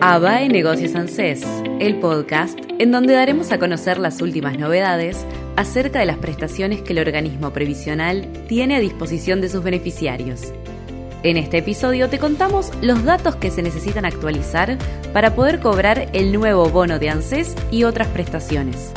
a BAE Negocios ANSES, el podcast en donde daremos a conocer las últimas novedades acerca de las prestaciones que el organismo previsional tiene a disposición de sus beneficiarios. En este episodio te contamos los datos que se necesitan actualizar para poder cobrar el nuevo bono de ANSES y otras prestaciones.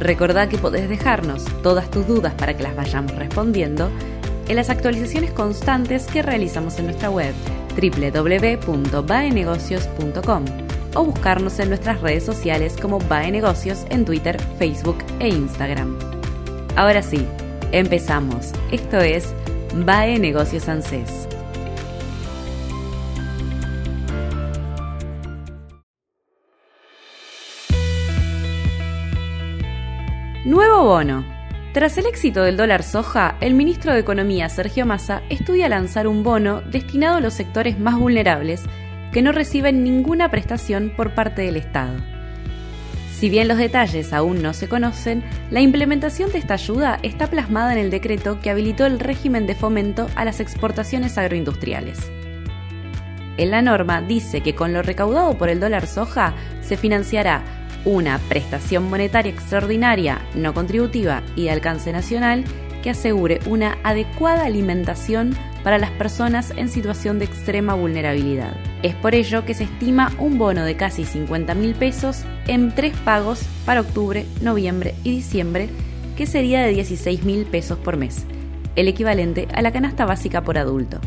Recordá que podés dejarnos todas tus dudas para que las vayamos respondiendo en las actualizaciones constantes que realizamos en nuestra web www.baenegocios.com o buscarnos en nuestras redes sociales como Baenegocios en Twitter, Facebook e Instagram. Ahora sí, empezamos. Esto es Bae Negocios ANSES. Nuevo bono. Tras el éxito del dólar soja, el ministro de Economía Sergio Massa estudia lanzar un bono destinado a los sectores más vulnerables que no reciben ninguna prestación por parte del Estado. Si bien los detalles aún no se conocen, la implementación de esta ayuda está plasmada en el decreto que habilitó el régimen de fomento a las exportaciones agroindustriales. En la norma dice que con lo recaudado por el dólar soja se financiará una prestación monetaria extraordinaria, no contributiva y de alcance nacional que asegure una adecuada alimentación para las personas en situación de extrema vulnerabilidad. Es por ello que se estima un bono de casi 50 mil pesos en tres pagos para octubre, noviembre y diciembre, que sería de 16 mil pesos por mes, el equivalente a la canasta básica por adulto.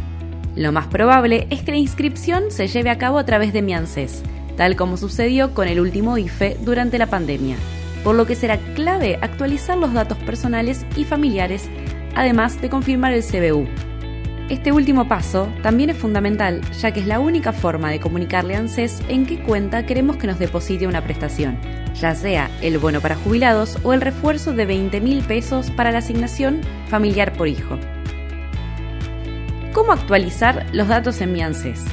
Lo más probable es que la inscripción se lleve a cabo a través de Miances, tal como sucedió con el último IFE durante la pandemia, por lo que será clave actualizar los datos personales y familiares, además de confirmar el CBU. Este último paso también es fundamental, ya que es la única forma de comunicarle a ANSES en qué cuenta queremos que nos deposite una prestación, ya sea el bono para jubilados o el refuerzo de 20 mil pesos para la asignación familiar por hijo. ¿Cómo actualizar los datos en mi ANSES?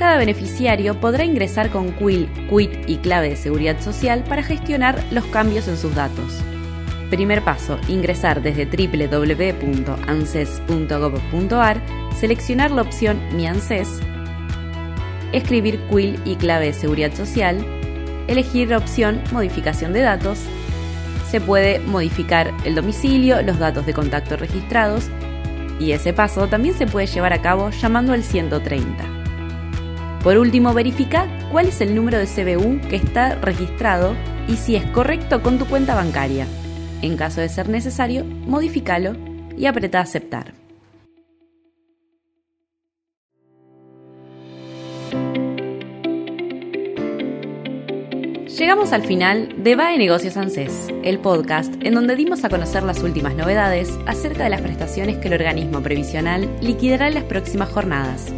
Cada beneficiario podrá ingresar con QUIL, QUIT y clave de seguridad social para gestionar los cambios en sus datos. Primer paso, ingresar desde www.anses.gov.ar, seleccionar la opción Mi ANSES, escribir QUIL y clave de seguridad social, elegir la opción Modificación de datos, se puede modificar el domicilio, los datos de contacto registrados y ese paso también se puede llevar a cabo llamando al 130. Por último, verifica cuál es el número de CBU que está registrado y si es correcto con tu cuenta bancaria. En caso de ser necesario, modifícalo y apreta aceptar. Llegamos al final de BAE Negocios ANSES, el podcast en donde dimos a conocer las últimas novedades acerca de las prestaciones que el organismo previsional liquidará en las próximas jornadas.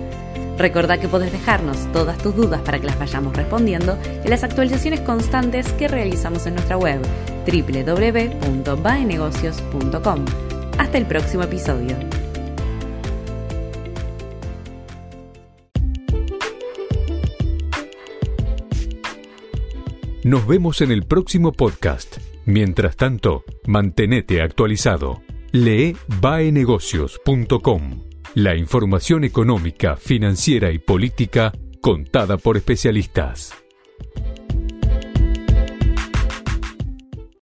Recordá que podés dejarnos todas tus dudas para que las vayamos respondiendo en las actualizaciones constantes que realizamos en nuestra web www.baenegocios.com. Hasta el próximo episodio. Nos vemos en el próximo podcast. Mientras tanto, mantenete actualizado. Lee baenegocios.com. La información económica, financiera y política contada por especialistas.